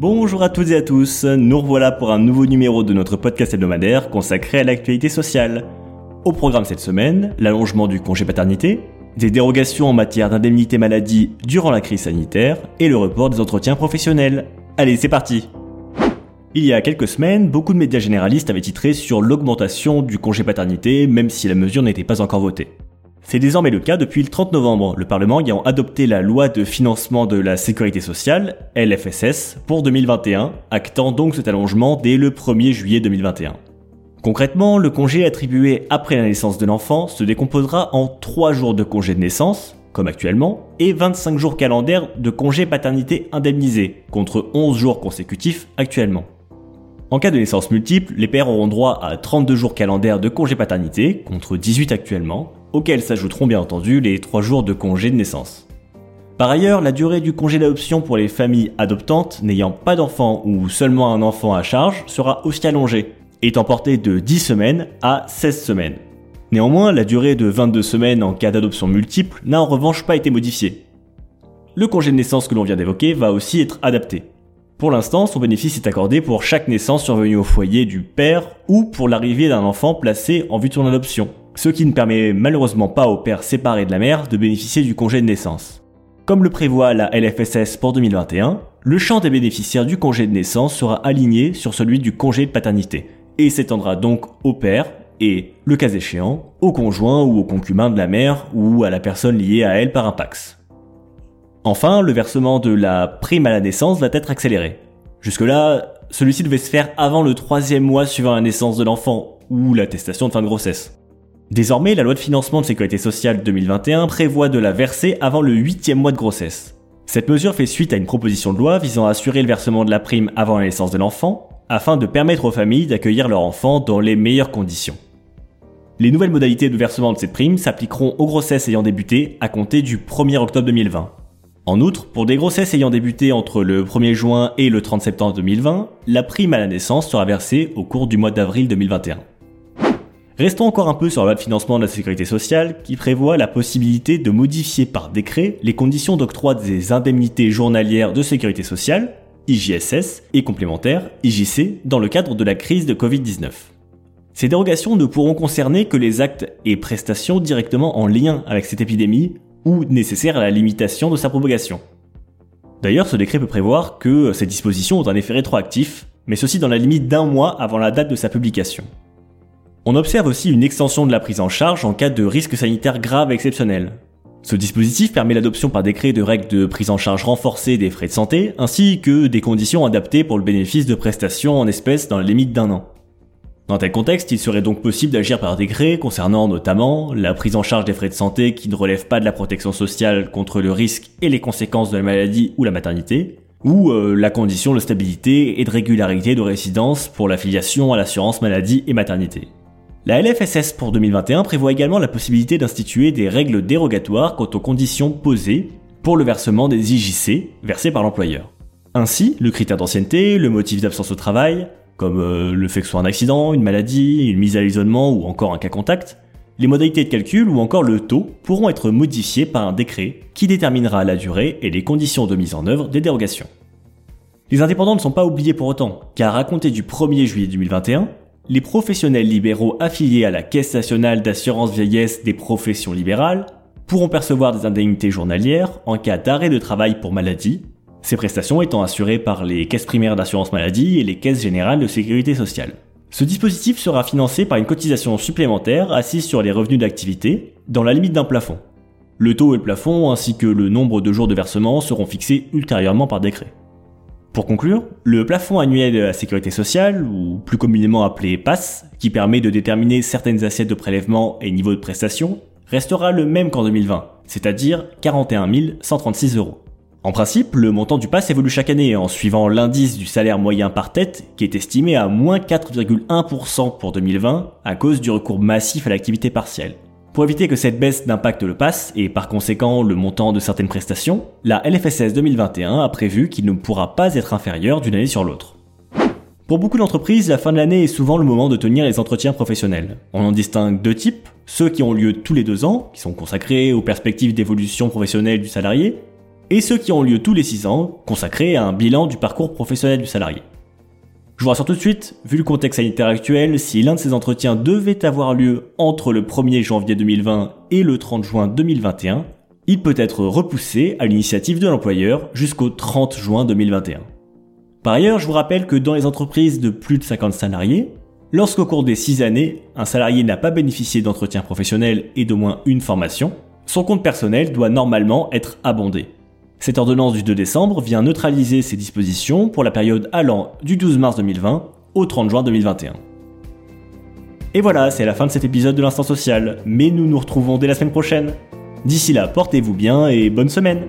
Bonjour à toutes et à tous, nous revoilà pour un nouveau numéro de notre podcast hebdomadaire consacré à l'actualité sociale. Au programme cette semaine, l'allongement du congé paternité, des dérogations en matière d'indemnité maladie durant la crise sanitaire et le report des entretiens professionnels. Allez, c'est parti Il y a quelques semaines, beaucoup de médias généralistes avaient titré sur l'augmentation du congé paternité même si la mesure n'était pas encore votée. C'est désormais le cas depuis le 30 novembre, le Parlement ayant adopté la loi de financement de la sécurité sociale, LFSS, pour 2021, actant donc cet allongement dès le 1er juillet 2021. Concrètement, le congé attribué après la naissance de l'enfant se décomposera en 3 jours de congé de naissance, comme actuellement, et 25 jours calendaires de congé paternité indemnisé, contre 11 jours consécutifs actuellement. En cas de naissance multiple, les pères auront droit à 32 jours calendaires de congé paternité, contre 18 actuellement, auxquels s'ajouteront bien entendu les 3 jours de congé de naissance. Par ailleurs, la durée du congé d'adoption pour les familles adoptantes n'ayant pas d'enfant ou seulement un enfant à charge sera aussi allongée, étant portée de 10 semaines à 16 semaines. Néanmoins, la durée de 22 semaines en cas d'adoption multiple n'a en revanche pas été modifiée. Le congé de naissance que l'on vient d'évoquer va aussi être adapté. Pour l'instant, son bénéfice est accordé pour chaque naissance survenue au foyer du père ou pour l'arrivée d'un enfant placé en vue de son adoption, ce qui ne permet malheureusement pas au père séparé de la mère de bénéficier du congé de naissance. Comme le prévoit la LFSS pour 2021, le champ des bénéficiaires du congé de naissance sera aligné sur celui du congé de paternité, et s'étendra donc au père et, le cas échéant, au conjoint ou au concubin de la mère ou à la personne liée à elle par un pax. Enfin, le versement de la prime à la naissance va être accéléré. Jusque-là, celui-ci devait se faire avant le troisième mois suivant la naissance de l'enfant, ou l'attestation de fin de grossesse. Désormais, la loi de financement de sécurité sociale 2021 prévoit de la verser avant le huitième mois de grossesse. Cette mesure fait suite à une proposition de loi visant à assurer le versement de la prime avant la naissance de l'enfant, afin de permettre aux familles d'accueillir leur enfant dans les meilleures conditions. Les nouvelles modalités de versement de cette prime s'appliqueront aux grossesses ayant débuté à compter du 1er octobre 2020. En outre, pour des grossesses ayant débuté entre le 1er juin et le 30 septembre 2020, la prime à la naissance sera versée au cours du mois d'avril 2021. Restons encore un peu sur la loi de financement de la sécurité sociale qui prévoit la possibilité de modifier par décret les conditions d'octroi des indemnités journalières de sécurité sociale, IJSS, et complémentaires, IJC, dans le cadre de la crise de Covid-19. Ces dérogations ne pourront concerner que les actes et prestations directement en lien avec cette épidémie ou nécessaires à la limitation de sa propagation. D'ailleurs, ce décret peut prévoir que ces dispositions ont un effet rétroactif, mais ceci dans la limite d'un mois avant la date de sa publication. On observe aussi une extension de la prise en charge en cas de risque sanitaire grave exceptionnel. Ce dispositif permet l'adoption par décret de règles de prise en charge renforcée des frais de santé, ainsi que des conditions adaptées pour le bénéfice de prestations en espèces dans la limite d'un an. Dans tel contexte, il serait donc possible d'agir par décret concernant notamment la prise en charge des frais de santé qui ne relèvent pas de la protection sociale contre le risque et les conséquences de la maladie ou la maternité, ou euh, la condition de stabilité et de régularité de résidence pour l'affiliation à l'assurance maladie et maternité. La LFSS pour 2021 prévoit également la possibilité d'instituer des règles dérogatoires quant aux conditions posées pour le versement des IJC versés par l'employeur. Ainsi, le critère d'ancienneté, le motif d'absence au travail, comme euh, le fait que ce soit un accident, une maladie, une mise à l'isolement ou encore un cas contact, les modalités de calcul ou encore le taux pourront être modifiés par un décret qui déterminera la durée et les conditions de mise en œuvre des dérogations. Les indépendants ne sont pas oubliés pour autant, car à compter du 1er juillet 2021, les professionnels libéraux affiliés à la Caisse nationale d'assurance vieillesse des professions libérales pourront percevoir des indemnités journalières en cas d'arrêt de travail pour maladie, ces prestations étant assurées par les caisses primaires d'assurance maladie et les caisses générales de sécurité sociale. Ce dispositif sera financé par une cotisation supplémentaire assise sur les revenus d'activité, dans la limite d'un plafond. Le taux et le plafond ainsi que le nombre de jours de versement seront fixés ultérieurement par décret. Pour conclure, le plafond annuel de la sécurité sociale, ou plus communément appelé PASS, qui permet de déterminer certaines assiettes de prélèvement et niveau de prestation, restera le même qu'en 2020, c'est-à-dire 41 136 euros. En principe, le montant du pass évolue chaque année en suivant l'indice du salaire moyen par tête qui est estimé à moins 4,1% pour 2020 à cause du recours massif à l'activité partielle. Pour éviter que cette baisse d'impacte le passe et par conséquent le montant de certaines prestations, la LFSS 2021 a prévu qu'il ne pourra pas être inférieur d'une année sur l'autre. Pour beaucoup d'entreprises, la fin de l'année est souvent le moment de tenir les entretiens professionnels. On en distingue deux types, ceux qui ont lieu tous les deux ans, qui sont consacrés aux perspectives d'évolution professionnelle du salarié, et ceux qui ont lieu tous les 6 ans, consacrés à un bilan du parcours professionnel du salarié. Je vous rassure tout de suite, vu le contexte sanitaire actuel, si l'un de ces entretiens devait avoir lieu entre le 1er janvier 2020 et le 30 juin 2021, il peut être repoussé à l'initiative de l'employeur jusqu'au 30 juin 2021. Par ailleurs, je vous rappelle que dans les entreprises de plus de 50 salariés, lorsqu'au cours des 6 années, un salarié n'a pas bénéficié d'entretien professionnel et d'au moins une formation, son compte personnel doit normalement être abondé. Cette ordonnance du 2 décembre vient neutraliser ces dispositions pour la période allant du 12 mars 2020 au 30 juin 2021. Et voilà, c'est la fin de cet épisode de l'Instant Social, mais nous nous retrouvons dès la semaine prochaine. D'ici là, portez-vous bien et bonne semaine